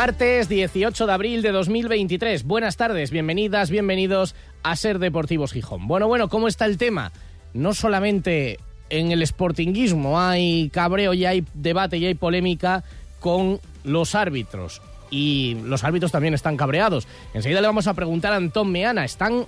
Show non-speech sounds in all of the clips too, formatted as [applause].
Martes 18 de abril de 2023. Buenas tardes, bienvenidas, bienvenidos a Ser Deportivos Gijón. Bueno, bueno, ¿cómo está el tema? No solamente en el sportinguismo hay cabreo y hay debate y hay polémica con los árbitros. Y los árbitros también están cabreados. Enseguida le vamos a preguntar a Antón Meana. ¿Están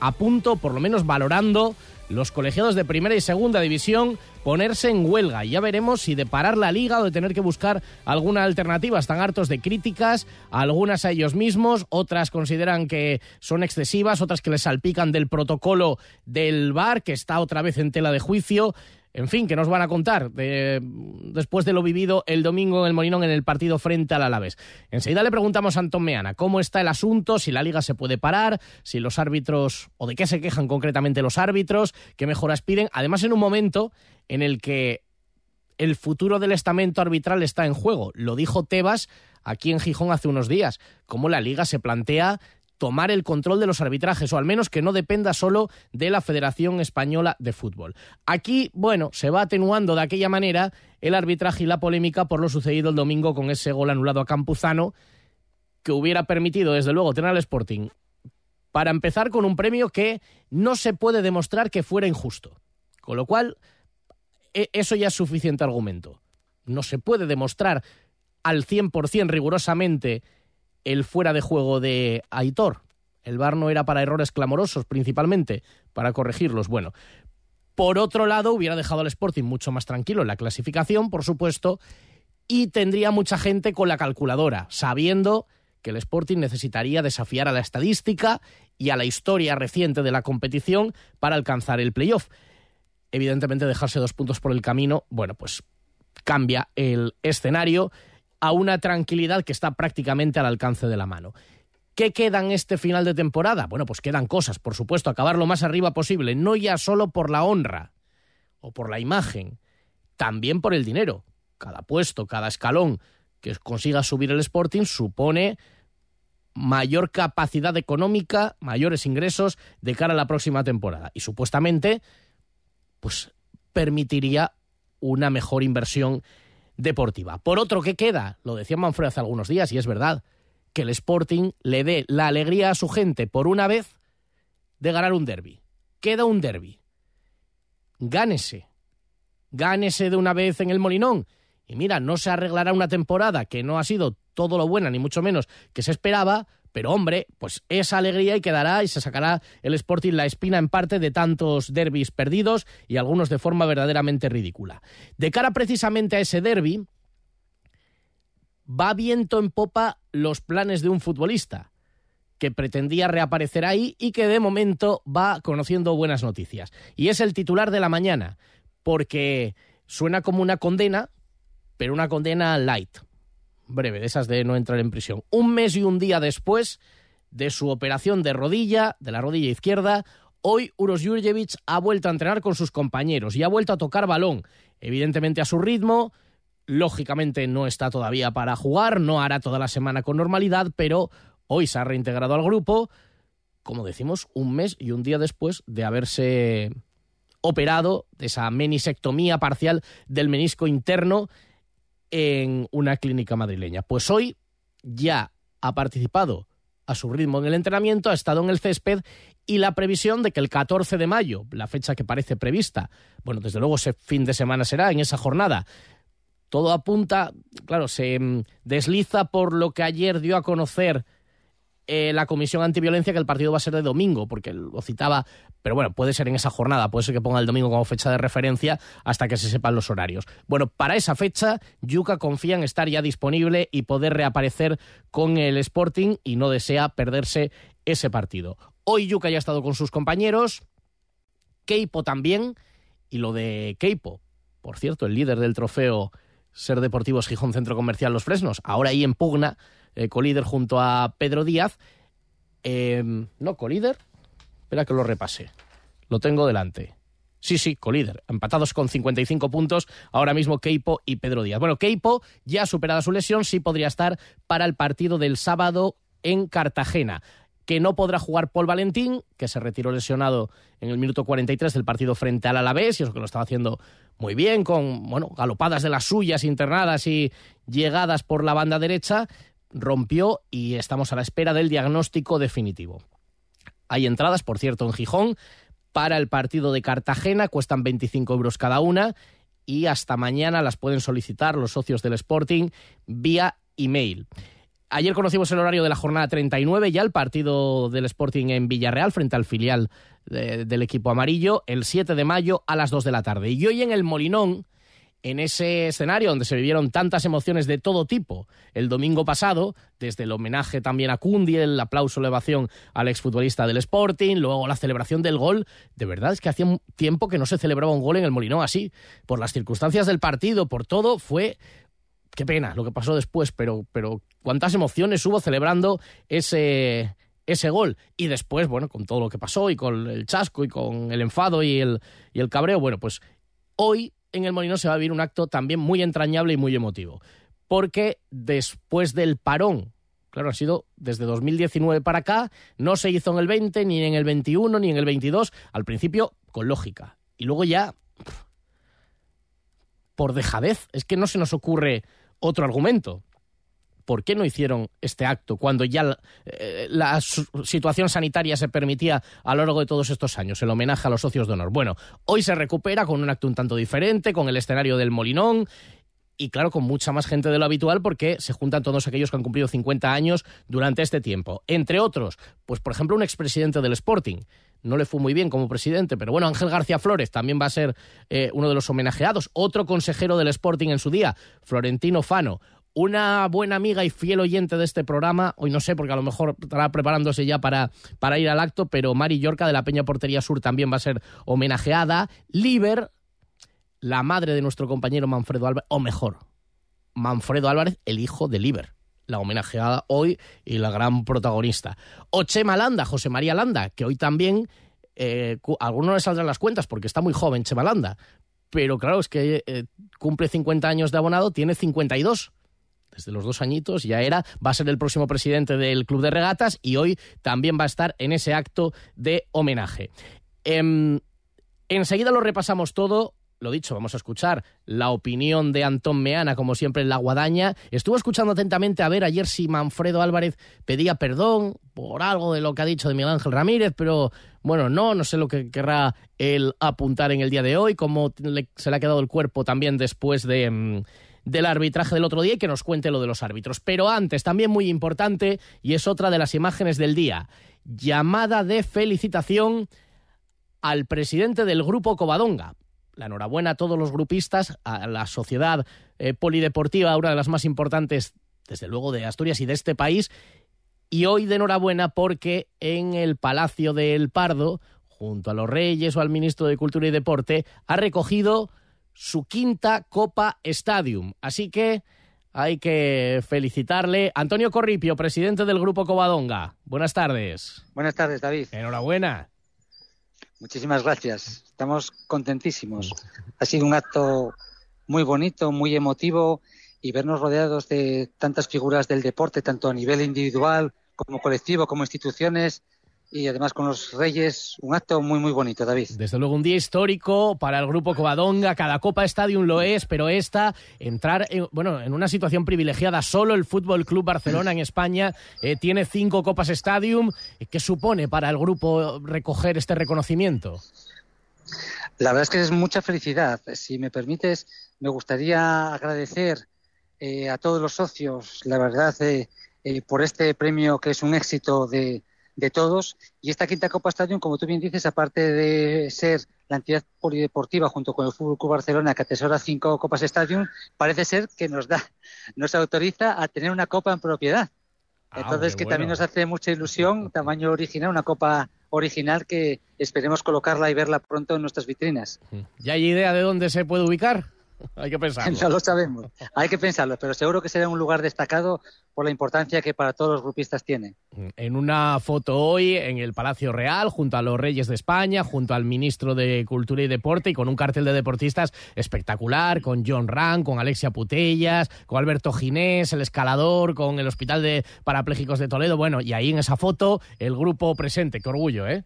a punto, por lo menos valorando, los colegiados de primera y segunda división ponerse en huelga. Ya veremos si de parar la liga o de tener que buscar alguna alternativa. Están hartos de críticas, algunas a ellos mismos, otras consideran que son excesivas, otras que les salpican del protocolo del VAR, que está otra vez en tela de juicio. En fin, que nos van a contar después de lo vivido el domingo en el Molinón en el partido frente al Alavés. Enseguida le preguntamos a Antón Meana cómo está el asunto, si la liga se puede parar, si los árbitros, o de qué se quejan concretamente los árbitros, qué mejoras piden. Además, en un momento en el que el futuro del estamento arbitral está en juego. Lo dijo Tebas aquí en Gijón hace unos días, cómo la liga se plantea tomar el control de los arbitrajes, o al menos que no dependa solo de la Federación Española de Fútbol. Aquí, bueno, se va atenuando de aquella manera el arbitraje y la polémica por lo sucedido el domingo con ese gol anulado a Campuzano, que hubiera permitido, desde luego, tener al Sporting para empezar con un premio que no se puede demostrar que fuera injusto. Con lo cual, e, eso ya es suficiente argumento. No se puede demostrar al 100% rigurosamente el fuera de juego de Aitor. El VAR no era para errores clamorosos, principalmente, para corregirlos. Bueno, por otro lado, hubiera dejado al Sporting mucho más tranquilo en la clasificación, por supuesto, y tendría mucha gente con la calculadora, sabiendo que el Sporting necesitaría desafiar a la estadística y a la historia reciente de la competición para alcanzar el playoff. Evidentemente, dejarse dos puntos por el camino, bueno, pues cambia el escenario a una tranquilidad que está prácticamente al alcance de la mano. ¿Qué queda en este final de temporada? Bueno, pues quedan cosas, por supuesto, acabar lo más arriba posible, no ya solo por la honra o por la imagen, también por el dinero. Cada puesto, cada escalón que consiga subir el Sporting supone mayor capacidad económica, mayores ingresos de cara a la próxima temporada. Y supuestamente, pues permitiría una mejor inversión deportiva. Por otro, ¿qué queda? Lo decía Manfred hace algunos días y es verdad, que el Sporting le dé la alegría a su gente por una vez de ganar un derby. Queda un derby. Gánese. Gánese de una vez en el Molinón. Y mira, no se arreglará una temporada que no ha sido todo lo buena, ni mucho menos que se esperaba, pero hombre, pues esa alegría y quedará y se sacará el Sporting la espina en parte de tantos derbis perdidos y algunos de forma verdaderamente ridícula. De cara precisamente a ese derby, va viento en popa los planes de un futbolista que pretendía reaparecer ahí y que de momento va conociendo buenas noticias. Y es el titular de la mañana, porque suena como una condena, pero una condena light breve, de esas de no entrar en prisión. Un mes y un día después de su operación de rodilla, de la rodilla izquierda, hoy Uros Jurjevic ha vuelto a entrenar con sus compañeros y ha vuelto a tocar balón, evidentemente a su ritmo. Lógicamente no está todavía para jugar, no hará toda la semana con normalidad, pero hoy se ha reintegrado al grupo, como decimos, un mes y un día después de haberse operado de esa menisectomía parcial del menisco interno en una clínica madrileña. Pues hoy ya ha participado a su ritmo en el entrenamiento, ha estado en el césped y la previsión de que el 14 de mayo, la fecha que parece prevista, bueno, desde luego ese fin de semana será en esa jornada, todo apunta, claro, se mm, desliza por lo que ayer dio a conocer eh, la Comisión Antiviolencia que el partido va a ser de domingo, porque lo citaba, pero bueno, puede ser en esa jornada, puede ser que ponga el domingo como fecha de referencia hasta que se sepan los horarios. Bueno, para esa fecha, Yuca confía en estar ya disponible y poder reaparecer con el Sporting y no desea perderse ese partido. Hoy Yuca ya ha estado con sus compañeros, Keipo también, y lo de Keipo, por cierto, el líder del trofeo Ser Deportivos Gijón Centro Comercial Los Fresnos, ahora ahí en pugna, eh, colíder junto a Pedro Díaz. Em, no, colíder. Espera que lo repase. Lo tengo delante. Sí, sí, colíder. Empatados con 55 puntos ahora mismo Keipo y Pedro Díaz. Bueno, Keipo, ya superada su lesión, sí podría estar para el partido del sábado en Cartagena que no podrá jugar Paul Valentín, que se retiró lesionado en el minuto 43 del partido frente al Alavés, y eso que lo estaba haciendo muy bien, con bueno, galopadas de las suyas internadas y llegadas por la banda derecha, rompió y estamos a la espera del diagnóstico definitivo. Hay entradas, por cierto, en Gijón para el partido de Cartagena, cuestan 25 euros cada una y hasta mañana las pueden solicitar los socios del Sporting vía email. Ayer conocimos el horario de la jornada 39, ya el partido del Sporting en Villarreal frente al filial del equipo amarillo, el 7 de mayo a las 2 de la tarde. Y hoy en el Molinón, en ese escenario donde se vivieron tantas emociones de todo tipo el domingo pasado, desde el homenaje también a Cundi, el aplauso, elevación al exfutbolista del Sporting, luego la celebración del gol, de verdad es que hacía tiempo que no se celebraba un gol en el Molinón así, por las circunstancias del partido, por todo, fue qué pena lo que pasó después, pero, pero cuántas emociones hubo celebrando ese, ese gol. Y después, bueno, con todo lo que pasó y con el chasco y con el enfado y el, y el cabreo, bueno, pues hoy en el Molino se va a vivir un acto también muy entrañable y muy emotivo. Porque después del parón, claro, ha sido desde 2019 para acá, no se hizo en el 20, ni en el 21, ni en el 22, al principio con lógica. Y luego ya, por dejadez, es que no se nos ocurre otro argumento. ¿Por qué no hicieron este acto cuando ya eh, la, situación sanitaria se permitía a lo largo de todos estos años, el homenaje a los socios de honor? Bueno, hoy se recupera con un acto un tanto diferente, con el escenario del Molinón y claro, con mucha más gente de lo habitual porque se juntan todos aquellos que han cumplido 50 años durante este tiempo. Entre otros, pues por ejemplo un expresidente del Sporting, no le fue muy bien como presidente, pero bueno, Ángel García Flores también va a ser eh, uno de los homenajeados. Otro consejero del Sporting en su día, Florentino Fano. Una buena amiga y fiel oyente de este programa, hoy no sé, porque a lo mejor estará preparándose ya para, para ir al acto, pero Mari Yorca de la Peña Portería Sur también va a ser homenajeada. Liber, la madre de nuestro compañero Manfredo Álvarez, o mejor, Manfredo Álvarez, el hijo de Liber la homenajeada hoy y la gran protagonista. O Chema Landa, José María Landa, que hoy también, eh, a algunos le saldrán las cuentas porque está muy joven Chema Landa, pero claro, es que eh, cumple 50 años de abonado, tiene 52 desde los dos añitos, ya era, va a ser el próximo presidente del Club de Regatas y hoy también va a estar en ese acto de homenaje. Em, enseguida lo repasamos todo lo dicho, vamos a escuchar la opinión de Antón Meana, como siempre en la guadaña. Estuvo escuchando atentamente a ver ayer si Manfredo Álvarez pedía perdón por algo de lo que ha dicho de Miguel Ángel Ramírez, pero bueno, no, no sé lo que querrá él apuntar en el día de hoy, cómo se le ha quedado el cuerpo también después de mm, del arbitraje del otro día y que nos cuente lo de los árbitros. Pero antes, también muy importante, y es otra de las imágenes del día, llamada de felicitación al presidente del grupo Covadonga la enhorabuena a todos los grupistas, a la sociedad eh, polideportiva, una de las más importantes, desde luego, de Asturias y de este país. Y hoy de enhorabuena porque en el Palacio del Pardo, junto a los Reyes o al ministro de Cultura y Deporte, ha recogido su quinta Copa Stadium. Así que hay que felicitarle. Antonio Corripio, presidente del Grupo Covadonga. Buenas tardes. Buenas tardes, David. Enhorabuena. Muchísimas gracias. Estamos contentísimos. Ha sido un acto muy bonito, muy emotivo y vernos rodeados de tantas figuras del deporte, tanto a nivel individual como colectivo, como instituciones, y además con los Reyes, un acto muy, muy bonito, David. Desde luego, un día histórico para el Grupo Covadonga. Cada Copa Stadium lo es, pero esta, entrar en, bueno, en una situación privilegiada. Solo el Fútbol Club Barcelona en España eh, tiene cinco Copas Stadium. ¿Qué supone para el grupo recoger este reconocimiento? La verdad es que es mucha felicidad. Si me permites, me gustaría agradecer eh, a todos los socios, la verdad, eh, por este premio que es un éxito de de todos. Y esta quinta Copa Stadium, como tú bien dices, aparte de ser la entidad polideportiva junto con el Fútbol Club Barcelona que atesora cinco Copas Stadium, parece ser que nos da, nos autoriza a tener una copa en propiedad. Ah, Entonces, que también nos hace mucha ilusión, [laughs] tamaño original, una copa original que esperemos colocarla y verla pronto en nuestras vitrinas. ¿Ya hay idea de dónde se puede ubicar? [laughs] Hay que pensarlo. No lo sabemos. Hay que pensarlo, pero seguro que será un lugar destacado por la importancia que para todos los grupistas tiene. En una foto hoy en el Palacio Real, junto a los Reyes de España, junto al ministro de Cultura y Deporte y con un cartel de deportistas espectacular, con John Rand, con Alexia Putellas, con Alberto Ginés, el escalador, con el Hospital de Parapléjicos de Toledo. Bueno, y ahí en esa foto el grupo presente. Qué orgullo, ¿eh?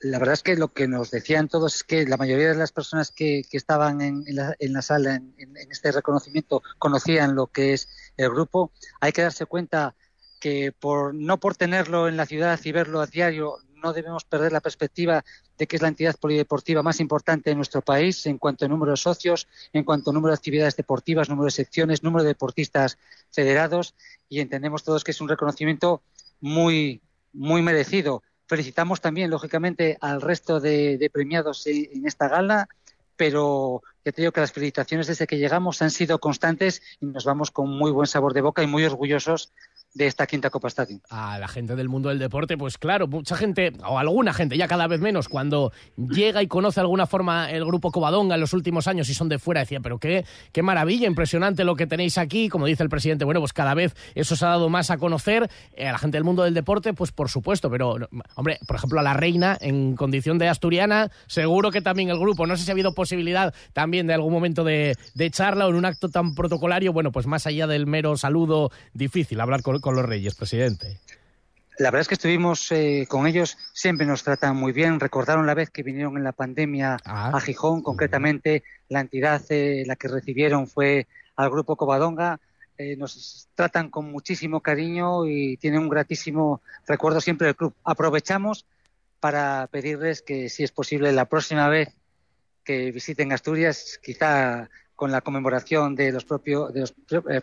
La verdad es que lo que nos decían todos es que la mayoría de las personas que, estaban en, la, sala en, este reconocimiento conocían lo que es el grupo. Hay que darse cuenta que por no por tenerlo en la ciudad y verlo a diario no debemos perder la perspectiva de que es la entidad polideportiva más importante de nuestro país en cuanto a número de socios, en cuanto a número de actividades deportivas, número de secciones, número de deportistas federados y entendemos todos que es un reconocimiento muy muy merecido Felicitamos también, lógicamente, al resto de, premiados en, esta gala, pero ya te digo que las felicitaciones desde que llegamos han sido constantes y nos vamos con muy buen sabor de boca y muy orgullosos de esta quinta Copa Estadio. A la gente del mundo del deporte, pues claro, mucha gente, o alguna gente, ya cada vez menos, cuando llega y conoce de alguna forma el grupo Covadonga en los últimos años y son de fuera, decía, pero qué, qué maravilla, impresionante lo que tenéis aquí, como dice el presidente, bueno, pues cada vez eso se ha dado más a conocer, eh, a la gente del mundo del deporte, pues por supuesto, pero, hombre, por ejemplo, a la reina, en condición de asturiana, seguro que también el grupo, no sé si ha habido posibilidad también de algún momento de, de charla o en un acto tan protocolario, bueno, pues más allá del mero saludo, difícil hablar con con los Reyes, presidente? La verdad es que estuvimos eh, con ellos, siempre nos tratan muy bien. Recordaron la vez que vinieron en la pandemia ah. a Gijón, concretamente la entidad eh, la que recibieron fue al grupo Covadonga. Eh, nos tratan con muchísimo cariño y tienen un gratísimo recuerdo siempre del club. Aprovechamos para pedirles que, si es posible, la próxima vez que visiten Asturias, quizá con la conmemoración de los, propios, de los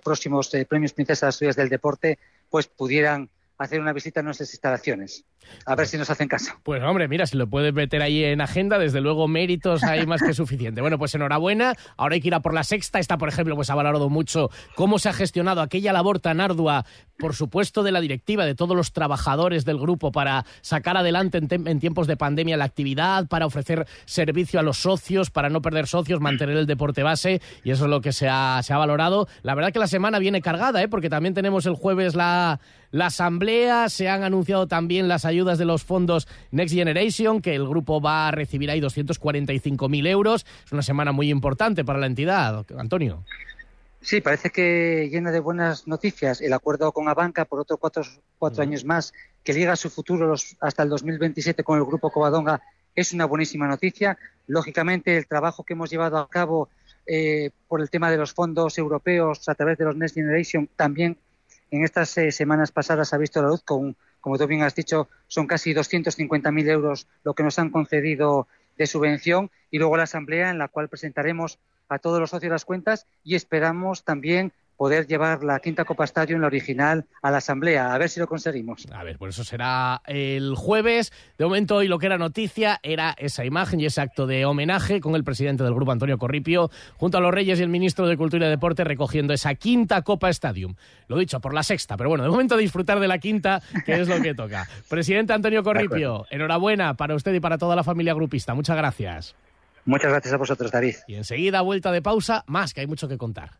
próximos premios Princesa de Asturias del Deporte, pues pudieran hacer una visita a nuestras instalaciones. A ver si nos hacen caso. Pues hombre, mira, si lo puedes meter ahí en agenda, desde luego méritos hay más que suficiente. Bueno, pues enhorabuena. Ahora hay que ir a por la sexta. Esta, por ejemplo, pues ha valorado mucho cómo se ha gestionado aquella labor tan ardua, por supuesto, de la directiva, de todos los trabajadores del grupo para sacar adelante en, tiempos de pandemia la actividad, para ofrecer servicio a los socios, para no perder socios, mantener el deporte base. Y eso es lo que se ha, se ha valorado. La verdad que la semana viene cargada, ¿eh? porque también tenemos el jueves la, la asamblea. Se han anunciado también las ayudas de los fondos Next Generation, que el grupo va a recibir ahí 245.000 euros. Es una semana muy importante para la entidad, Antonio. Sí, parece que llena de buenas noticias el acuerdo con Abanca por otros cuatro, cuatro años más, que liga su futuro hasta el 2027 con el Grupo Covadonga, es una buenísima noticia. Lógicamente, el trabajo que hemos llevado a cabo eh, por el tema de los fondos europeos a través de los Next Generation también en estas eh, semanas pasadas ha visto la luz con como tú bien has dicho, son casi 250.000 euros lo que nos han concedido de subvención y luego la asamblea en la cual presentaremos a todos los socios las cuentas y esperamos también poder llevar la quinta Copa Estadio en la original a la Asamblea. A ver si lo conseguimos. A ver, por eso será el jueves. De momento, hoy lo que era noticia era esa imagen y ese acto de homenaje con el presidente del grupo, Antonio Corripio, junto a los Reyes y el ministro de Cultura y Deporte, recogiendo esa quinta Copa Stadium. Lo dicho, por la sexta, pero bueno, de momento disfrutar de la quinta, que es lo que toca. [laughs] Presidente Antonio Corripio, enhorabuena para usted y para toda la familia grupista. Muchas gracias. Muchas gracias a vosotros, David. Y enseguida, vuelta de pausa, más que hay mucho que contar.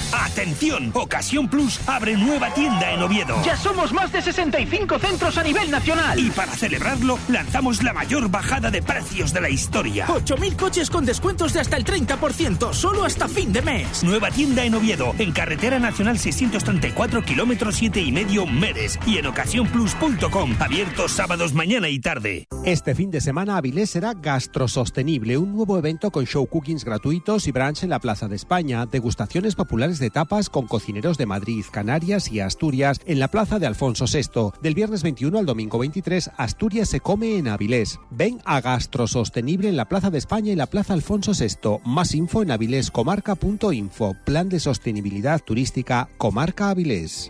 ¡Atención! Ocasión Plus abre nueva tienda en Oviedo. Ya somos más de 65 centros a nivel nacional. Y para celebrarlo, lanzamos la mayor bajada de precios de la historia. 8.000 coches con descuentos de hasta el 30%, solo hasta fin de mes. Nueva tienda en Oviedo, en Carretera Nacional 634, kilómetros 7 y medio, Meres. Y en ocasiónplus.com, abiertos sábados, mañana y tarde. Este fin de semana Avilés será Gastrosostenible, un nuevo evento con show cookings gratuitos y brunch en la Plaza de España, degustaciones populares de tapas con cocineros de Madrid, Canarias y Asturias en la Plaza de Alfonso VI. Del viernes 21 al domingo 23, Asturias se come en Avilés. Ven a Gastrosostenible en la Plaza de España y la Plaza Alfonso VI. Más info en avilescomarca.info. Plan de sostenibilidad turística Comarca Avilés.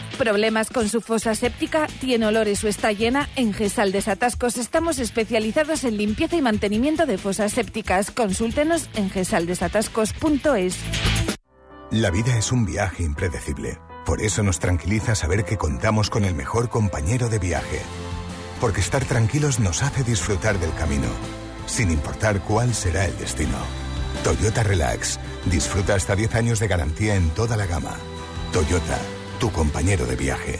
¿Problemas con su fosa séptica? ¿Tiene olores o está llena? En Gesal Desatascos estamos especializados en limpieza y mantenimiento de fosas sépticas. Consúltenos en gesaldesatascos.es. La vida es un viaje impredecible. Por eso nos tranquiliza saber que contamos con el mejor compañero de viaje. Porque estar tranquilos nos hace disfrutar del camino, sin importar cuál será el destino. Toyota Relax. Disfruta hasta 10 años de garantía en toda la gama. Toyota tu compañero de viaje.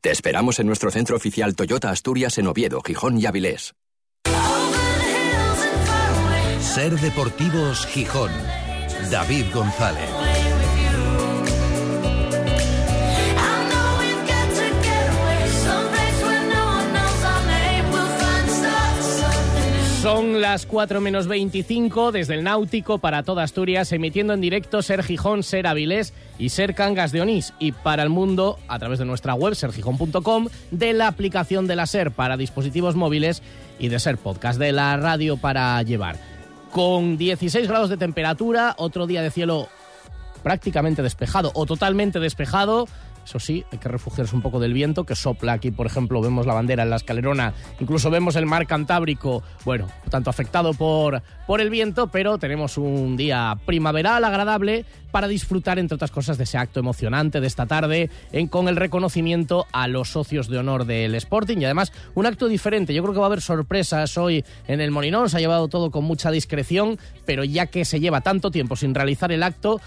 Te esperamos en nuestro centro oficial Toyota Asturias en Oviedo, Gijón y Avilés. Ser Deportivos Gijón. David González. Son las 4 menos 25 desde el Náutico para toda Asturias, emitiendo en directo Ser Gijón, Ser Avilés y Ser Cangas de Onís. Y para el mundo, a través de nuestra web, sergijón.com, de la aplicación de la Ser para dispositivos móviles y de Ser Podcast, de la radio para llevar. Con 16 grados de temperatura, otro día de cielo prácticamente despejado o totalmente despejado eso sí, hay que refugiarse un poco del viento que sopla aquí, por ejemplo, vemos la bandera en la escalerona, incluso vemos el mar Cantábrico, bueno, tanto afectado por, por el viento, pero tenemos un día primaveral agradable para disfrutar, entre otras cosas, de ese acto emocionante de esta tarde en, con el reconocimiento a los socios de honor del Sporting y además un acto diferente. Yo creo que va a haber sorpresas hoy en el Molinón, se ha llevado todo con mucha discreción, pero ya que se lleva tanto tiempo sin realizar el acto,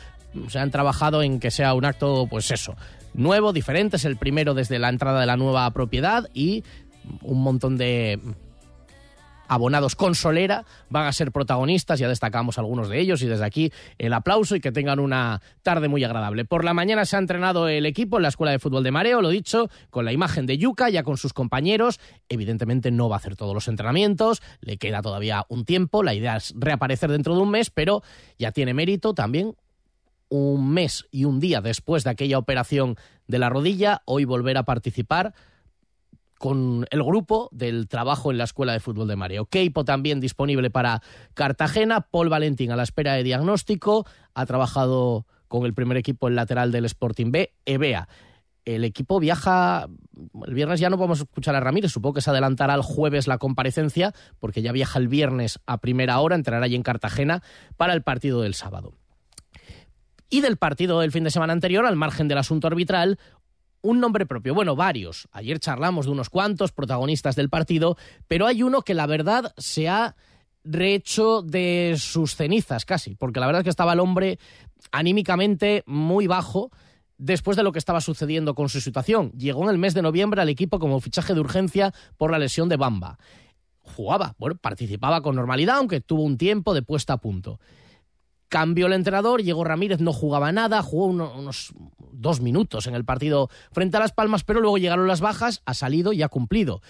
se han trabajado en que sea un acto, pues eso, nuevo, diferente, es el primero desde la entrada de la nueva propiedad y un montón de abonados con solera van a ser protagonistas, ya destacamos algunos de ellos y desde aquí el aplauso y que tengan una tarde muy agradable. Por la mañana se ha entrenado el equipo en la Escuela de Fútbol de Mareo, lo dicho, con la imagen de Yuca, ya con sus compañeros, evidentemente no va a hacer todos los entrenamientos, le queda todavía un tiempo, la idea es reaparecer dentro de un mes, pero ya tiene mérito también un mes y un día después de aquella operación de la rodilla, hoy volver a participar con el grupo del trabajo en la Escuela de Fútbol de Mareo. Keipo también disponible para Cartagena, Paul Valentín a la espera de diagnóstico, ha trabajado con el primer equipo el lateral del Sporting B, Evea. El equipo viaja, el viernes ya no vamos a escuchar a Ramírez, supongo que se adelantará el jueves la comparecencia, porque ya viaja el viernes a primera hora, entrará allí en Cartagena para el partido del sábado y del partido del fin de semana anterior, al margen del asunto arbitral, un nombre propio. Bueno, varios. Ayer charlamos de unos cuantos protagonistas del partido, pero hay uno que la verdad se ha rehecho de sus cenizas casi, porque la verdad es que estaba el hombre anímicamente muy bajo después de lo que estaba sucediendo con su situación. Llegó en el mes de noviembre al equipo como fichaje de urgencia por la lesión de Bamba. Jugaba, bueno, participaba con normalidad, aunque tuvo un tiempo de puesta a punto. Cambió el entrenador, llegó Ramírez, no jugaba nada, jugó unos dos minutos en el partido frente a Las Palmas, pero luego llegaron las bajas, ha salido y ha cumplido.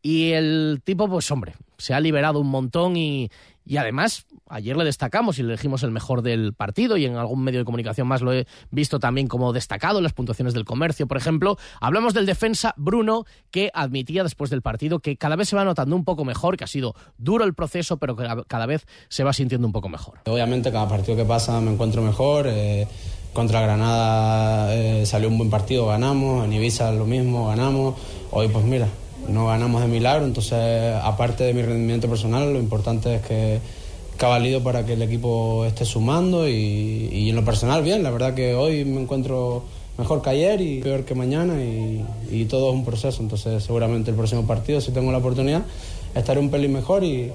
Y el tipo, pues hombre, se ha liberado un montón y, y además, ayer le destacamos y le elegimos el mejor del partido y en algún medio de comunicación más lo he visto también como destacado en las puntuaciones del comercio, por ejemplo. Hablamos del defensa Bruno, que admitía después del partido que cada vez se va notando un poco mejor, que ha sido duro el proceso, pero que cada vez se va sintiendo un poco mejor. Obviamente, cada partido que pasa me encuentro mejor. Eh, contra Granada eh, salió un buen partido, ganamos. En Ibiza lo mismo, ganamos. Hoy, pues mira, no ganamos de milagro, entonces aparte de mi rendimiento personal, lo importante es que, ha valido para que el equipo esté sumando y, en lo personal bien, la verdad que hoy me encuentro mejor que ayer y peor que mañana y, todo es un proceso, entonces seguramente el próximo partido, si tengo la oportunidad, estaré un pelín mejor y,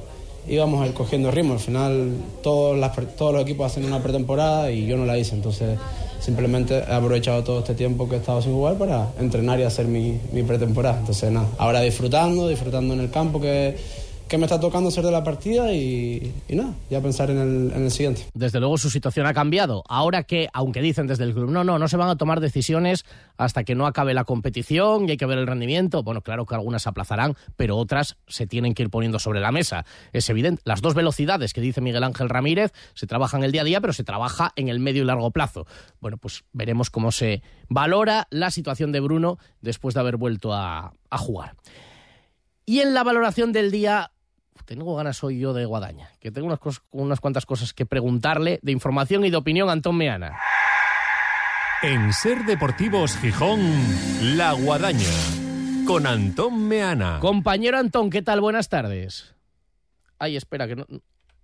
íbamos a ir cogiendo ritmo. Al final todos, todos los equipos hacen una pretemporada y yo no la hice, entonces simplemente he aprovechado todo este tiempo que he estado sin jugar para entrenar y hacer mi, mi pretemporada. Entonces nada, ahora disfrutando, disfrutando en el campo que, que me está tocando ser de la partida y, y nada, ya pensar en el, en el siguiente. Desde luego su situación ha cambiado. Ahora que, aunque dicen desde el club, no, no, no se van a tomar decisiones hasta que no acabe la competición y hay que ver el rendimiento. Bueno, claro que algunas se aplazarán, pero otras se tienen que ir poniendo sobre la mesa. Es evidente. Las dos velocidades que dice Miguel Ángel Ramírez se trabajan el día a día, pero se trabaja en el medio y largo plazo. Bueno, pues veremos cómo se valora la situación de Bruno después de haber vuelto a jugar. Y en la valoración del día, tengo ganas hoy yo de Guadaña, que tengo unas, cosas, unas cuantas cosas que preguntarle de información y de opinión a Antón Meana. En Ser Deportivos Gijón, La Guadaña, con Antón Meana. Compañero Antón, ¿qué tal? Buenas tardes. Ay, espera, que no...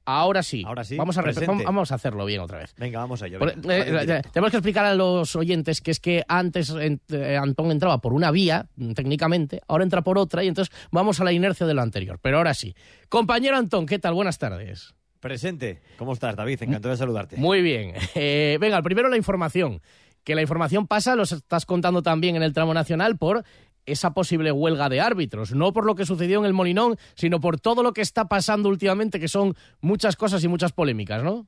Ahora sí. Ahora sí. Vamos a, presente. vamos a hacerlo bien otra vez. Venga, vamos a ello. Venga. eh, eh, tenemos que explicar a los oyentes que es que antes eh, Antón entraba por una vía, mm, técnicamente, ahora entra por otra y entonces vamos a la inercia de lo anterior. Pero ahora sí. Compañero Antón, ¿qué tal? Buenas tardes. Presente. ¿Cómo estás, David? Encantado de saludarte. Muy bien. Eh, venga, primero la información. Que la información pasa, lo estás contando también en el tramo nacional, por esa posible huelga de árbitros. No por lo que sucedió en el Molinón, sino por todo lo que está pasando últimamente, que son muchas cosas y muchas polémicas, ¿no?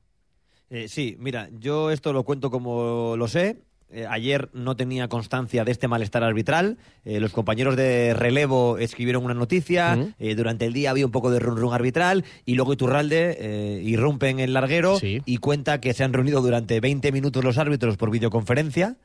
Eh, sí, mira, yo esto lo cuento como lo sé. Eh, ayer no tenía constancia de este malestar arbitral. Eh, los compañeros de relevo escribieron una noticia. Eh, durante el día había un poco de run run arbitral. Y luego Iturralde irrumpe en el larguero y cuenta que se han reunido durante 20 minutos los árbitros por videoconferencia.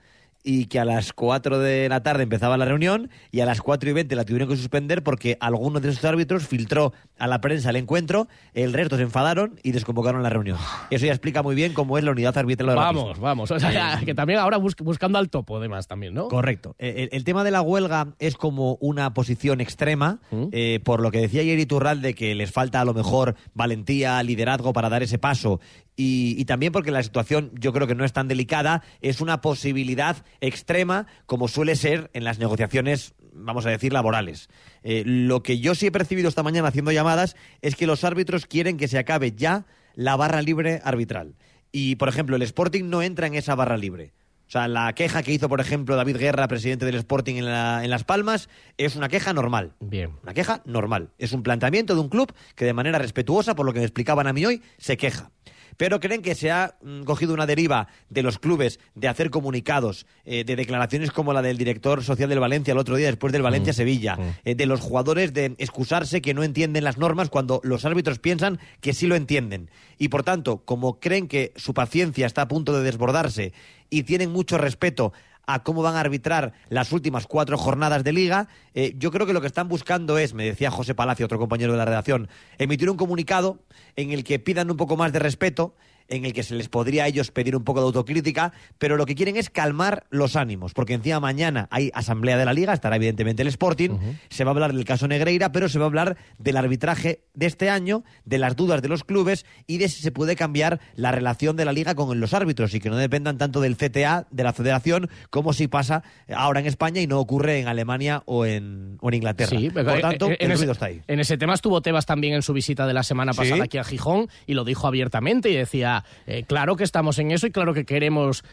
Y que a las 4 de la tarde empezaba la reunión y a las 4 y 20 la tuvieron que suspender porque alguno de esos árbitros filtró a la prensa el encuentro, el resto se enfadaron y desconvocaron la reunión. Eso ya explica muy bien cómo es la unidad arbitral ahora Vamos, vamos. O sea, Eh, [laughs] que también ahora bus- buscando al topo, además, también, ¿no? Correcto. Eh, El, el tema de la huelga es como una posición extrema, eh, por lo que decía ayer Iturralde, que les falta a lo mejor valentía, liderazgo para dar ese paso. Y, y también porque la situación yo creo que no es tan delicada, es una posibilidad extrema como suele ser en las negociaciones, vamos a decir, laborales. Eh, lo que yo sí he percibido esta mañana haciendo llamadas es que los árbitros quieren que se acabe ya la barra libre arbitral. Y, por ejemplo, el Sporting no entra en esa barra libre. O sea, la queja que hizo, por ejemplo, David Guerra, presidente del Sporting en, la- en Las Palmas, es una queja normal. Bien. Una queja normal. Es un planteamiento de un club que de manera respetuosa, por lo que me explicaban a mí hoy, se queja. Pero creen que se ha mm, cogido una deriva de los clubes de hacer comunicados, eh, de declaraciones como la del director social del Valencia el otro día después del Valencia-Sevilla, eh, de los jugadores de excusarse que no entienden las normas cuando los árbitros piensan que sí lo entienden. Y por tanto, como creen que su paciencia está a punto de desbordarse y tienen mucho respeto a cómo van a arbitrar las últimas cuatro jornadas de liga, eh, yo creo que lo que están buscando es, me decía José Palacio, otro compañero de la redacción, emitir un comunicado en el que pidan un poco más de respeto, en el que se les podría a ellos pedir un poco de autocrítica, pero lo que quieren es calmar los ánimos, porque encima mañana hay asamblea de la liga, estará evidentemente el Sporting, se va a hablar del caso Negreira, pero se va a hablar del arbitraje de este año, de las dudas de los clubes y de si se puede cambiar la relación de la liga con los árbitros y que no dependan tanto del CTA, de la federación, como si pasa ahora en España y no ocurre en Alemania o en, o en Inglaterra. Sí, Por tanto, eh, en el ese, ruido está ahí. en ese tema estuvo Tebas también en su visita de la semana ¿Sí? pasada aquí a Gijón y lo dijo abiertamente y decía, eh, claro que estamos en eso y claro que queremos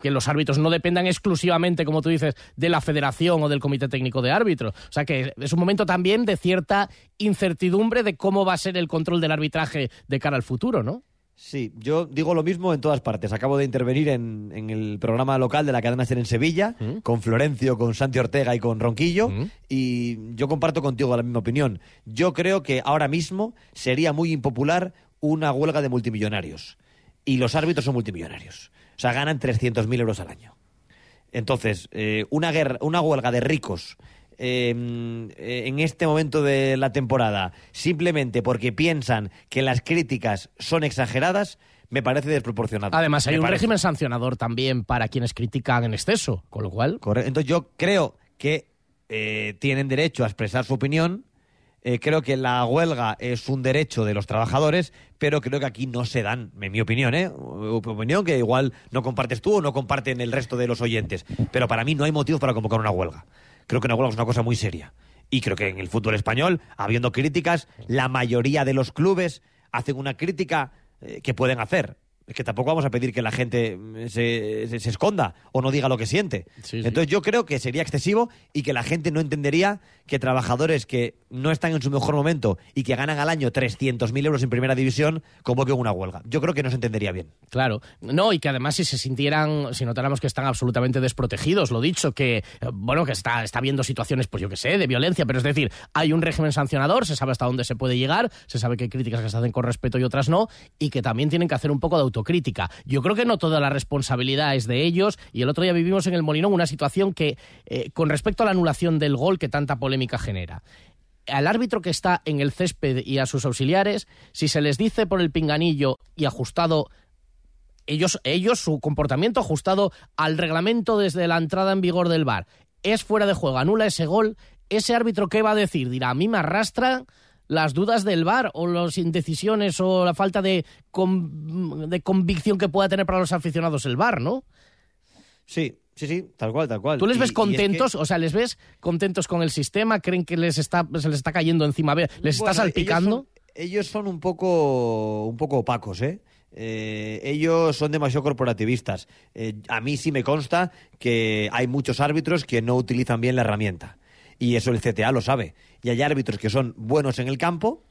que los árbitros no dependan exclusivamente, como tú dices, de la federación o del comité técnico de árbitros. O sea que es un momento también de cierta incertidumbre de cómo va a ser el control del arbitraje de cara al futuro, ¿no? Sí, yo digo lo mismo en todas partes. Acabo de intervenir en, en el programa local de la cadena Ser en Sevilla, con Florencio, con Santi Ortega y con Ronquillo, y yo comparto contigo la misma opinión. Yo creo que ahora mismo sería muy impopular una huelga de multimillonarios. Y los árbitros son multimillonarios. O sea, ganan 300.000 euros al año. Entonces, eh, una, guerra, una huelga de ricos eh, eh, en este momento de la temporada, simplemente porque piensan que las críticas son exageradas, me parece desproporcionado. Además, hay Me un parece. régimen sancionador también para quienes critican en exceso, con lo cual... Correcto. Entonces yo creo que eh, tienen derecho a expresar su opinión. Eh, creo que la huelga es un derecho de los trabajadores, pero creo que aquí no se dan, en mi opinión, ¿eh? opinión que igual no compartes tú o no comparten el resto de los oyentes. Pero para mí no hay motivos para convocar una huelga. Creo que una huelga es una cosa muy seria. Y creo que en el fútbol español, habiendo críticas, la mayoría de los clubes hacen una crítica eh, que pueden hacer. Es que tampoco vamos a pedir que la gente mm, se, se- se esconda o no diga lo que siente. Sí, sí. Entonces yo creo que sería excesivo y que la gente no entendería que trabajadores que no están en su mejor momento y que ganan al año 300.000 euros en primera división convoquen una huelga. Yo creo que no se entendería bien. Claro, no, y que además si se sintieran, si notáramos que están absolutamente desprotegidos, lo dicho, que, eh, bueno, que está, está habiendo situaciones, pues yo que sé, de violencia, pero es decir, hay un régimen sancionador, se sabe hasta dónde se puede llegar, se sabe que hay críticas que se hacen con respeto y otras no, y que también tienen que hacer un poco de Yo creo que no toda la responsabilidad es de ellos, y el otro día vivimos en el Molinón una situación que, eh, con respecto a la anulación del gol que tanta polémica genera, al árbitro que está en el césped y a sus auxiliares, si se les dice por el pinganillo y ajustado ellos, ellos, su comportamiento ajustado al reglamento desde la entrada en vigor del VAR, es fuera de juego, anula ese gol, ese árbitro qué va a decir? Dirá, a mí me arrastran las dudas del VAR o las indecisiones o la falta de, con- de convicción que pueda tener para los aficionados el VAR, ¿no? Sí, sí, sí, tal cual, tal cual. ¿Tú les Y- ves y es que- contentos? O sea, ¿les ves contentos con el sistema? ¿Creen que les está, se les está cayendo encima? ¿Les está salpicando? Ellos son, ellos son un poco, un poco opacos, ¿eh? Eh, ellos son demasiado corporativistas. Eh, a mí sí me consta que hay muchos árbitros que no utilizan bien la herramienta. Y eso el CTA lo sabe. Y hay árbitros que son buenos en el campo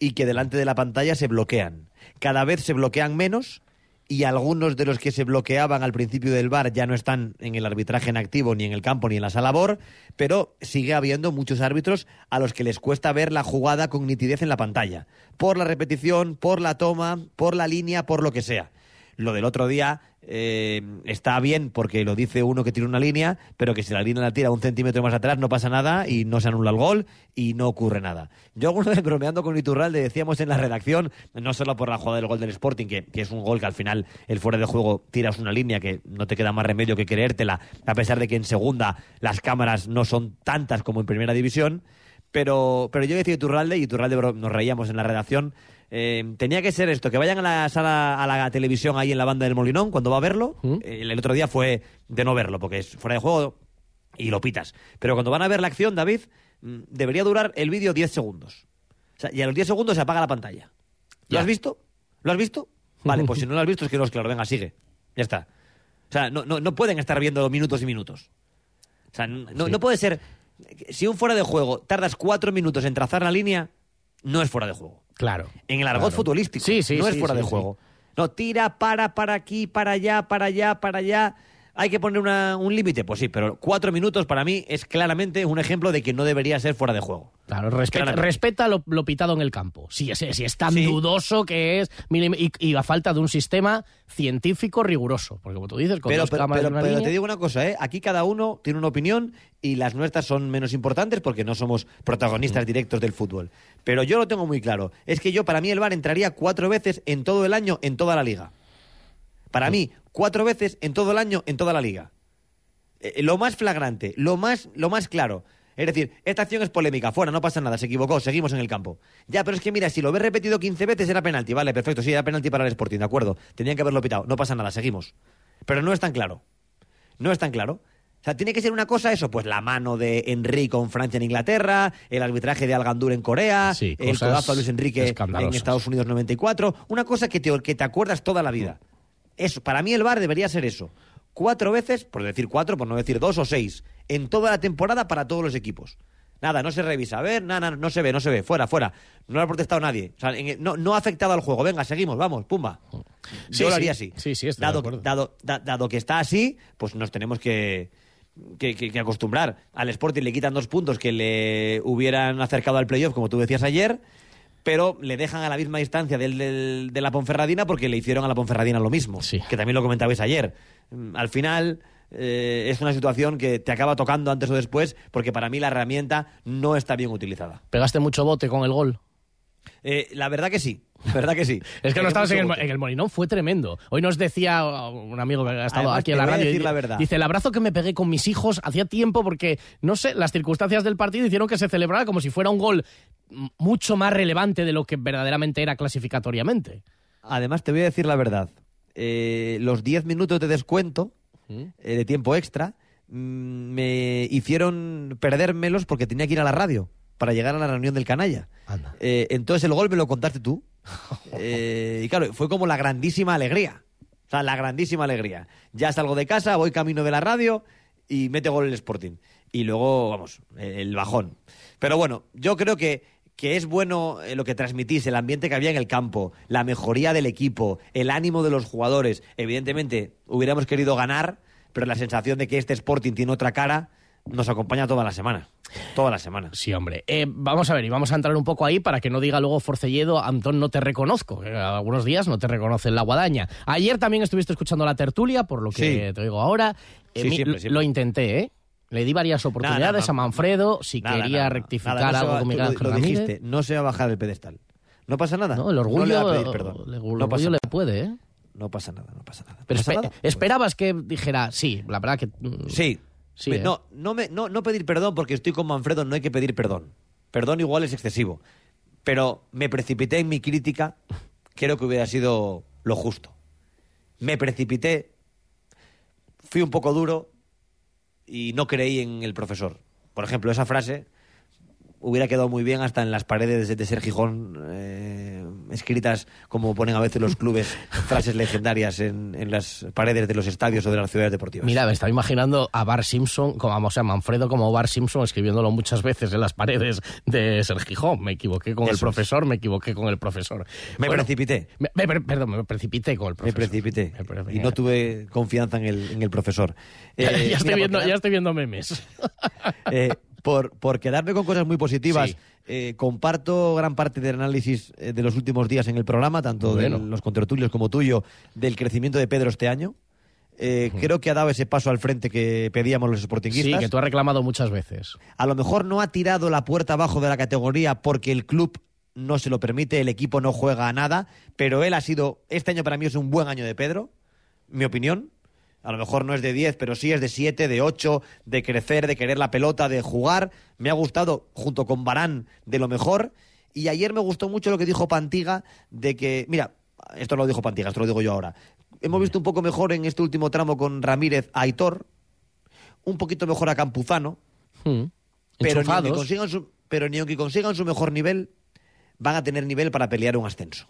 y que delante de la pantalla se bloquean. Cada vez se bloquean menos y algunos de los que se bloqueaban al principio del bar ya no están en el arbitraje en activo, ni en el campo, ni en la sala BOR, pero sigue habiendo muchos árbitros a los que les cuesta ver la jugada con nitidez en la pantalla, por la repetición, por la toma, por la línea, por lo que sea. Lo del otro día eh, está bien porque lo dice uno que tira una línea, pero que si la línea la tira un centímetro más atrás no pasa nada y no se anula el gol y no ocurre nada. Yo alguna vez [laughs] bromeando con Iturralde decíamos en la redacción, no solo por la jugada del gol del Sporting, que, que es un gol que al final el fuera de juego tiras una línea que no te queda más remedio que creértela, a pesar de que en segunda las cámaras no son tantas como en primera división. Pero, pero yo decía Iturralde, y Iturralde nos reíamos en la redacción, eh, tenía que ser esto, que vayan a la sala, a la televisión ahí en la banda del Molinón cuando va a verlo. El otro día fue de no verlo, porque es fuera de juego y lo pitas. Pero cuando van a ver la acción, David, mm, debería durar el vídeo 10 segundos. O sea, y a los 10 segundos se apaga la pantalla. ¿Lo Ya. has visto? ¿Lo has visto? Vale, pues [laughs] si no lo has visto es que no es claro, venga, sigue. Ya está. O sea, no, no, no pueden estar viendo minutos y minutos. O sea, no, no puede ser... Si un fuera de juego tardas cuatro minutos en trazar la línea, no es fuera de juego. Claro. En el argot Claro. futbolístico. Sí, sí, no es fuera de juego. No, tira, para, para aquí, para allá, para allá, para allá. Hay que poner una- un límite, pues sí, pero cuatro minutos para mí es claramente un ejemplo de que no debería ser fuera de juego. Claro, respeta, respeta lo, lo pitado en el campo. Si es, si es tan Sí. dudoso que es, y, y a falta de un sistema científico riguroso. Porque como tú dices, con Pero, dos pero, cámaras pero- una pero línea- te digo una cosa, ¿eh? aquí cada uno tiene una opinión y las nuestras son menos importantes porque no somos protagonistas Mm. directos del fútbol. Pero yo lo tengo muy claro. Es que yo, para mí, el VAR entraría cuatro veces en todo el año en toda la liga. Para mí, cuatro veces en todo el año en toda la liga. Eh, lo más flagrante, lo más, lo más claro. Es decir, esta acción es polémica, fuera, no pasa nada, se equivocó, seguimos en el campo. Ya, pero es que mira, si lo ves repetido 15 veces era penalti, vale, perfecto, sí, era penalti para el Sporting, de acuerdo. Tenían que haberlo pitado, no pasa nada, seguimos. Pero no es tan claro. No es tan claro. O sea, tiene que ser una cosa eso, pues la mano de Enrique con Francia en Inglaterra, el arbitraje de Algandur en Corea, Sí, el codazo a Luis Enrique en. Estados Unidos 94, una cosa que te, que te acuerdas toda la vida. Eso, para mí el VAR debería ser eso. Cuatro veces, por decir cuatro, por no decir dos o seis, en toda la temporada para todos los equipos. Nada, no se revisa. A ver, nada, no se ve, no se ve. Fuera, fuera. No lo ha protestado nadie. O sea, en el- no, no ha afectado al juego. Venga, seguimos, vamos, pumba. Sí, Yo lo sí. haría así. Sí, sí, dado, dado, da- dado que está así, pues nos tenemos que, que, que- que acostumbrar. Al Sporting le quitan dos puntos que le hubieran acercado al playoff, como tú decías ayer, pero le dejan a la misma distancia del, del- de la Ponferradina porque le hicieron a la Ponferradina lo mismo, que también lo comentabais ayer. Mm, Al final eh, es una situación que te acaba tocando antes o después porque para mí la herramienta no está bien utilizada. ¿Pegaste mucho bote con el gol? Eh, la verdad que sí, verdad que sí. [laughs] Es que Pegué no estabas en el, en el Molinón, fue tremendo. Hoy nos decía un amigo que ha estado Además, aquí en la voy a radio. decir la verdad. Dice, el abrazo que me pegué con mis hijos hacía tiempo porque, no sé, las circunstancias del partido hicieron que se celebrara como si fuera un gol mucho más relevante de lo que verdaderamente era clasificatoriamente. Además, te voy a decir la verdad. Eh, los 10 minutos de descuento, eh, de tiempo extra, mm, me hicieron perdérmelos porque tenía que ir a la radio para llegar a la reunión del canalla. Eh, entonces el gol me lo contaste tú. [laughs] Eh, y claro, fue como la grandísima alegría. O sea, la grandísima alegría. Ya salgo de casa, voy camino de la radio y mete gol el Sporting. Y luego, vamos, el bajón. Pero bueno, yo creo que, que es bueno eh, lo que transmitís, el ambiente que había en el campo, la mejoría del equipo, el ánimo de los jugadores. Evidentemente, hubiéramos querido ganar, pero la sensación de que este Sporting tiene otra cara nos acompaña toda la semana. Toda la semana. Sí, hombre. Eh, vamos a ver, y vamos a entrar un poco ahí para que no diga luego Forcelledo, Antón, no te reconozco. que algunos días no te reconocen la guadaña. Ayer también estuviste escuchando la tertulia, por lo que Sí. te digo ahora. Eh, Sí, mi- siempre, siempre. Lo intenté, ¿eh? Le di varias oportunidades no, a Manfredo si Nada, quería rectificar no algo con Miguel Ángel Ramírez. dijiste, no se va a bajar el pedestal. No pasa nada. No, el orgullo, No le va a pedir perdón. el no orgullo pasa le nada. puede, ¿eh? No pasa nada, no pasa nada. Pero ¿Pasa espe- nada? esperabas que dijera, sí, la verdad que... mm, Sí. Sí, Me- ¿eh? no, no, me- no, no pedir perdón porque estoy con Manfredo, no hay que pedir perdón. Perdón igual es excesivo. Pero me precipité en mi crítica, creo que hubiera sido lo justo. Me precipité, fui un poco duro y no creí en el profesor. Por ejemplo, esa frase hubiera quedado muy bien hasta en las paredes de, de Ser Gijón, eh, escritas como ponen a veces los clubes, [laughs] frases legendarias en, en las paredes de los estadios o de las ciudades deportivas. Mira, me estaba imaginando a Bar Simpson, como, o sea, Manfredo como Bar Simpson escribiéndolo muchas veces en las paredes de Ser Gijón. Me equivoqué con el Eso es. profesor, me equivoqué con el profesor. Me Bueno, precipité. me- me- per- perdón, me precipité con el Me profesor. precipité Me pre- y no tuve confianza en el, en el profesor. [laughs] Ya, Eh, ya estoy mira, viendo, ya estoy viendo memes. eh, por, por quedarme con cosas muy positivas, Sí. eh, comparto gran parte del análisis eh, de los últimos días en el programa, tanto Bueno. de los contertulios como tuyo, del crecimiento de Pedro este año. Eh, Creo que ha dado ese paso al frente que pedíamos los Sí, sportinguistas. que tú has reclamado muchas veces. A lo mejor no ha tirado la puerta abajo de la categoría porque el club no se lo permite, el equipo no juega a nada, pero él ha sido, este año para mí es un buen año de Pedro, mi opinión. A lo mejor no es de 10, pero sí es de 7, de 8, de crecer, de querer la pelota, de jugar. Me ha gustado, junto con Barán, de lo mejor. Y ayer me gustó mucho lo que dijo Pantiga, de que, mira, esto lo dijo Pantiga, esto lo digo yo ahora. Hemos visto un poco mejor en este último tramo con Ramírez a Aitor, un poquito mejor a Campuzano, Hmm. pero ni, su, pero ni aunque consigan su mejor nivel, van a tener nivel para pelear un ascenso.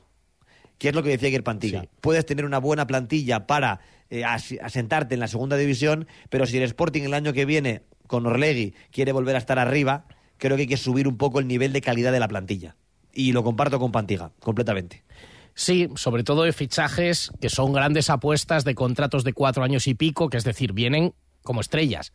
Que es lo que decía ayer Pantiga. Sí. Puedes tener una buena plantilla para eh, as- asentarte en la segunda división, pero si el Sporting el año que viene, con Orlegui, quiere volver a estar arriba, creo que hay que subir un poco el nivel de calidad de la plantilla. Y lo comparto con Pantiga, completamente. Sí, sobre todo de fichajes que son grandes apuestas de contratos de cuatro años y pico, que es decir, vienen como estrellas.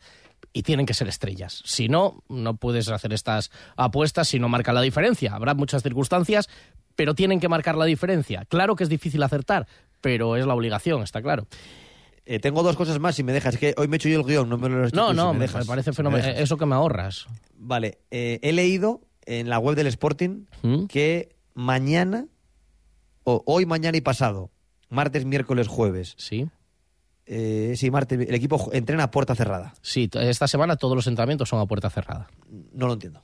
Y tienen que ser estrellas. Si no, no puedes hacer estas apuestas si no marca la diferencia. Habrá muchas circunstancias, pero tienen que marcar la diferencia. Claro que es difícil acertar, pero es la obligación, está claro. Eh, tengo dos cosas más, si me dejas. que hoy me he hecho yo el guion, no me lo he hecho No, tú, si no, me me, dejas. parece fenomenal. Eso que me ahorras. Vale, eh, he leído en la web del Sporting ¿Mm? que mañana, o hoy, mañana y pasado, martes, miércoles, jueves, Sí. eh, sí, martes, el equipo entrena a puerta cerrada. Sí, esta semana todos los entrenamientos son a puerta cerrada. No lo entiendo.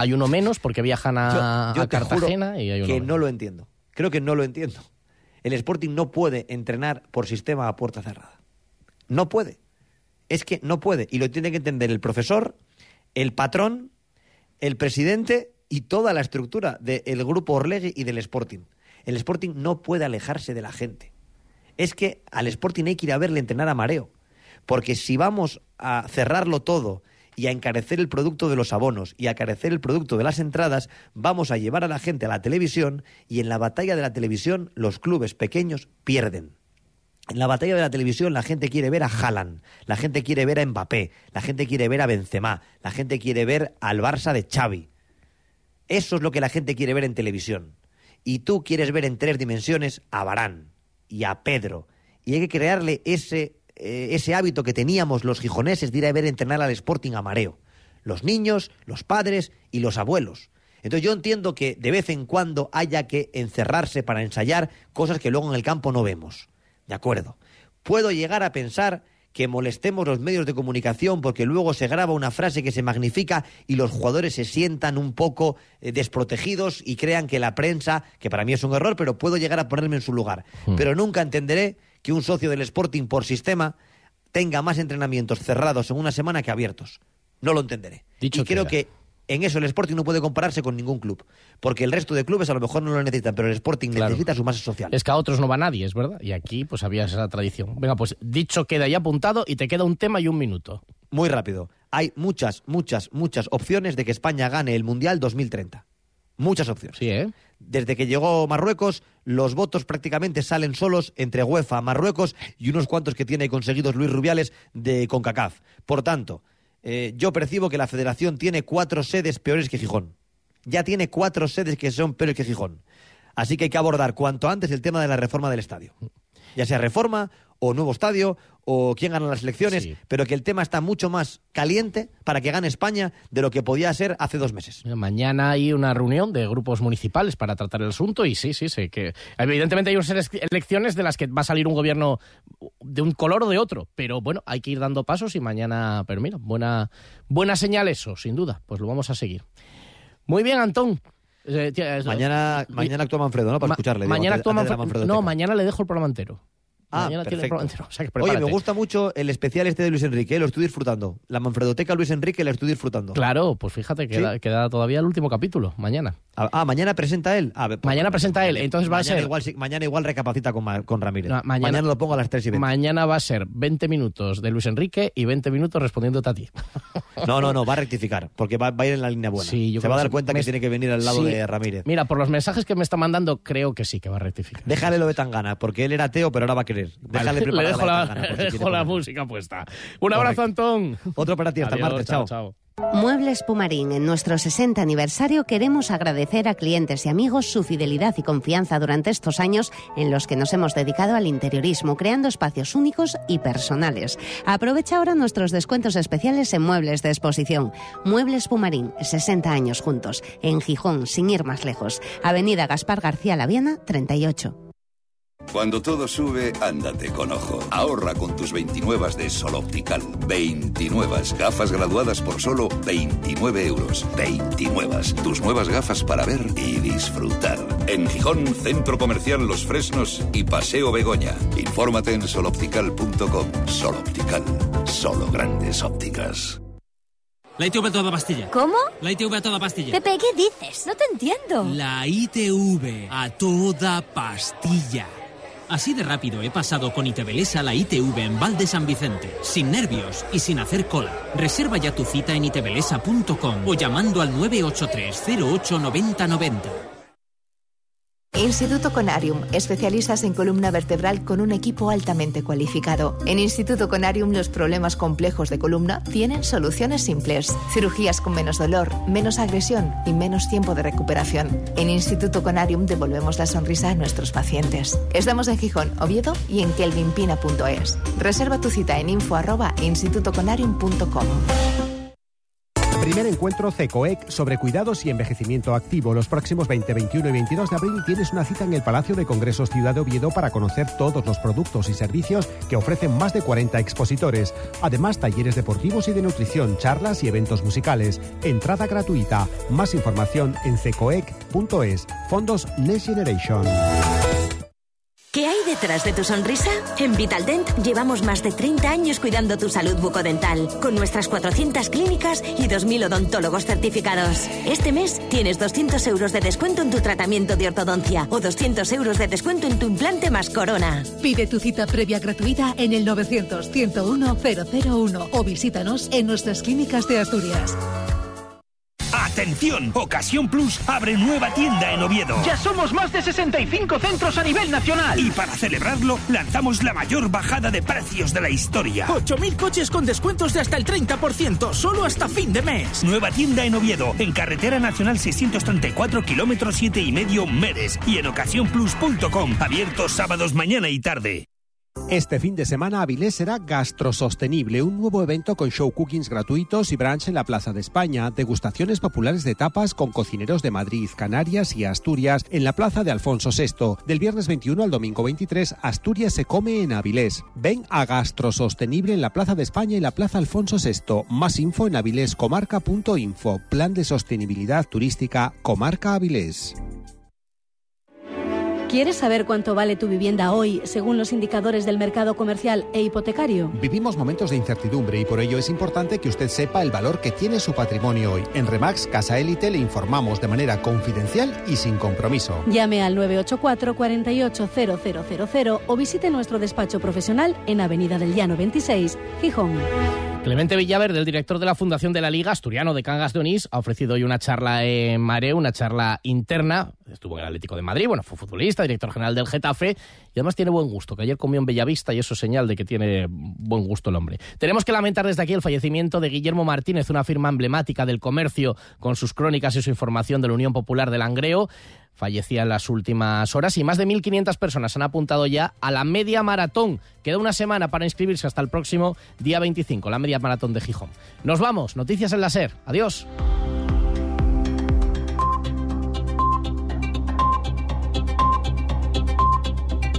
Hay uno menos porque viajan a, Yo- a Cartagena y hay uno que menos. no lo entiendo. Creo que no lo entiendo. El Sporting no puede entrenar por sistema a puerta cerrada. No puede. Es que no puede. Y lo tiene que entender el profesor, el patrón, el presidente y toda la estructura del grupo Orlegui y del Sporting. El Sporting no puede alejarse de la gente. Es que al Sporting hay que ir a verle entrenar a mareo. Porque si vamos a cerrarlo todo y a encarecer el producto de los abonos y a encarecer el producto de las entradas, vamos a llevar a la gente a la televisión y en la batalla de la televisión los clubes pequeños pierden. En la batalla de la televisión la gente quiere ver a Haaland, la gente quiere ver a Mbappé, la gente quiere ver a Benzema, la gente quiere ver al Barça de Xavi. Eso es lo que la gente quiere ver en televisión. Y tú quieres ver en tres dimensiones a Barán y a Pedro. Y hay que crearle ese, eh, ese hábito que teníamos los gijoneses de ir a ver entrenar al Sporting a mareo. Los niños, los padres y los abuelos. Entonces yo entiendo que de vez en cuando haya que encerrarse para ensayar cosas que luego en el campo no vemos. De acuerdo. Puedo llegar a pensar que molestemos los medios de comunicación porque luego se graba una frase que se magnifica y los jugadores se sientan un poco eh, desprotegidos y crean que la prensa, que para mí es un error, pero puedo llegar a ponerme en su lugar. Hmm. Pero nunca entenderé que un socio del Sporting por sistema tenga más entrenamientos cerrados en una semana que abiertos. No lo entenderé. Dicho y creo que En eso el Sporting no puede compararse con ningún club, porque el resto de clubes a lo mejor no lo necesitan, pero el Sporting necesita su masa social. Es que a otros no va nadie, es verdad. Y aquí pues había esa tradición. Venga, pues dicho queda ya apuntado y te queda un tema y un minuto. Muy rápido. Hay muchas, muchas, muchas opciones de que España gane el Mundial 2030. Muchas opciones. Sí, ¿eh? Desde que llegó Marruecos, los votos prácticamente salen solos entre UEFA, Marruecos y unos cuantos que tiene conseguidos Luis Rubiales de CONCACAF. Por tanto, eh, yo percibo que la federación tiene cuatro sedes peores que Gijón. Ya tiene cuatro sedes que son peores que Gijón. Así que hay que abordar cuanto antes el tema de la reforma del estadio. Ya sea reforma o nuevo estadio o quién gana las elecciones, pero que el tema está mucho más caliente para que gane España de lo que podía ser hace dos meses. Mañana hay una reunión de grupos municipales para tratar el asunto y sí, sí, sé que evidentemente hay unas elecciones de las que va a salir un gobierno de un color o de otro, pero bueno, hay que ir dando pasos y mañana, pero mira, buena, buena señal eso, sin duda, pues lo vamos a seguir. Muy bien, Antón. Eh, mañana, mañana actúa Manfredo, ¿no? Para escucharle. Mañana actúa Manfredo. No, mañana le dejo el programa entero. Ah, [laughs] Oye, me gusta mucho el especial este de Luis Enrique, lo estoy disfrutando. La Manfredoteca Luis Enrique la estoy disfrutando. Claro, pues fíjate, queda, queda todavía el último capítulo, mañana. Ah, ah mañana presenta él. Ah, pues mañana presenta él, entonces va a ser... Igual, mañana igual recapacita con, con Ramírez. mañana, lo pongo a las 3 y 20. Mañana va a ser 20 minutos de Luis Enrique y 20 minutos respondiéndote a ti. [laughs] No, no, no, va a rectificar, porque va, a ir en la línea buena. Se va a dar cuenta que tiene que venir al lado de Ramírez. Mira, por los mensajes que me está mandando, creo que sí que va a rectificar. Déjale lo de Tangana, porque él era ateo, pero ahora va a querer. Déjale le dejo la, música puesta. Un abrazo, Antón. Otro para ti, hasta el martes. chao. Muebles Pumarín, en nuestro 60 aniversario queremos agradecer a clientes y amigos su fidelidad y confianza durante estos años en los que nos hemos dedicado al interiorismo, creando espacios únicos y personales. Aprovecha ahora nuestros descuentos especiales en muebles de exposición. Muebles Pumarín, 60 años juntos, en Gijón, sin ir más lejos. Avenida Gaspar García Laviana, 38. Cuando todo sube, ándate con ojo. Ahorra con tus 29 de Sol Optical. 29 gafas graduadas por solo 29 euros. 29. Tus nuevas gafas para ver y disfrutar. En Gijón, Centro Comercial Los Fresnos y Paseo Begoña. Infórmate en soloptical.com. Sol Optical. Solo grandes ópticas. La ITV a toda pastilla. ¿Cómo? La ITV a toda pastilla. Pepe, ¿qué dices? No te entiendo. La ITV a toda pastilla. Así de rápido he pasado con Itebelesa la ITV en Val de San Vicente, sin nervios y sin hacer cola. Reserva ya tu cita en itebelesa.com o llamando al 983 08 90 Instituto Conarium, especialistas en columna vertebral con un equipo altamente cualificado. En Instituto Conarium los problemas complejos de columna tienen soluciones simples. Cirugías con menos dolor, menos agresión y menos tiempo de recuperación. En Instituto Conarium devolvemos la sonrisa a nuestros pacientes. Estamos en Gijón, Oviedo y en kelvinpina.es. Reserva tu cita en info@institutoconarium.com. Primer encuentro CECOEC sobre cuidados y envejecimiento activo. Los próximos 20, 21 y 22 de abril tienes una cita en el Palacio de Congresos Ciudad de Oviedo para conocer todos los productos y servicios que ofrecen más de 40 expositores. Además, talleres deportivos y de nutrición, charlas y eventos musicales. Entrada gratuita. Más información en cecoec.es. Fondos Next Generation. ¿Qué hay detrás de tu sonrisa? En Vitaldent llevamos más de 30 años cuidando tu salud bucodental, con nuestras 400 clínicas y 2.000 odontólogos certificados. Este mes tienes 200 euros de descuento en tu tratamiento de ortodoncia o 200 euros de descuento en tu implante más corona. Pide tu cita previa gratuita en el 900-101-001 o visítanos en nuestras clínicas de Asturias. ¡Atención! Ocasión Plus abre nueva tienda en Oviedo. Ya somos más de 65 centros a nivel nacional. Y para celebrarlo, lanzamos la mayor bajada de precios de la historia. 8.000 coches con descuentos de hasta el 30%, solo hasta fin de mes. Nueva tienda en Oviedo, en Carretera Nacional 634, kilómetros 7 y medio, Meres. Y en ocasiónplus.com, abiertos sábados, mañana y tarde. Este fin de semana Avilés será Gastrosostenible, un nuevo evento con show cookings gratuitos y brunch en la Plaza de España, degustaciones populares de tapas con cocineros de Madrid, Canarias y Asturias en la Plaza de Alfonso VI. Del viernes 21 al domingo 23, Asturias se come en Avilés. Ven a Gastrosostenible en la Plaza de España y la Plaza Alfonso VI. Más info en avilescomarca.info. Plan de sostenibilidad turística Comarca Avilés. ¿Quieres saber cuánto vale tu vivienda hoy según los indicadores del mercado comercial e hipotecario? Vivimos momentos de incertidumbre y por ello es importante que usted sepa el valor que tiene su patrimonio hoy. En Remax Casa Élite le informamos de manera confidencial y sin compromiso. Llame al 984 480000 o visite nuestro despacho profesional en Avenida del Llano 26, Gijón. Clemente Villaverde, el director de la Fundación de la Liga Asturiano de Cangas de Onís, ha ofrecido hoy una charla en Mareo, una charla interna. Estuvo en el Atlético de Madrid, bueno, fue futbolista, director general del Getafe y además tiene buen gusto, que ayer comió en Bellavista y eso es señal de que tiene buen gusto el hombre. Tenemos que lamentar desde aquí el fallecimiento de Guillermo Martínez, una firma emblemática del comercio con sus crónicas y su información de la Unión Popular del Langreo fallecía en las últimas horas y más de 1.500 personas han apuntado ya a la media maratón. Queda una semana para inscribirse hasta el próximo día 25, la media maratón de Gijón. Nos vamos, noticias en la SER. Adiós.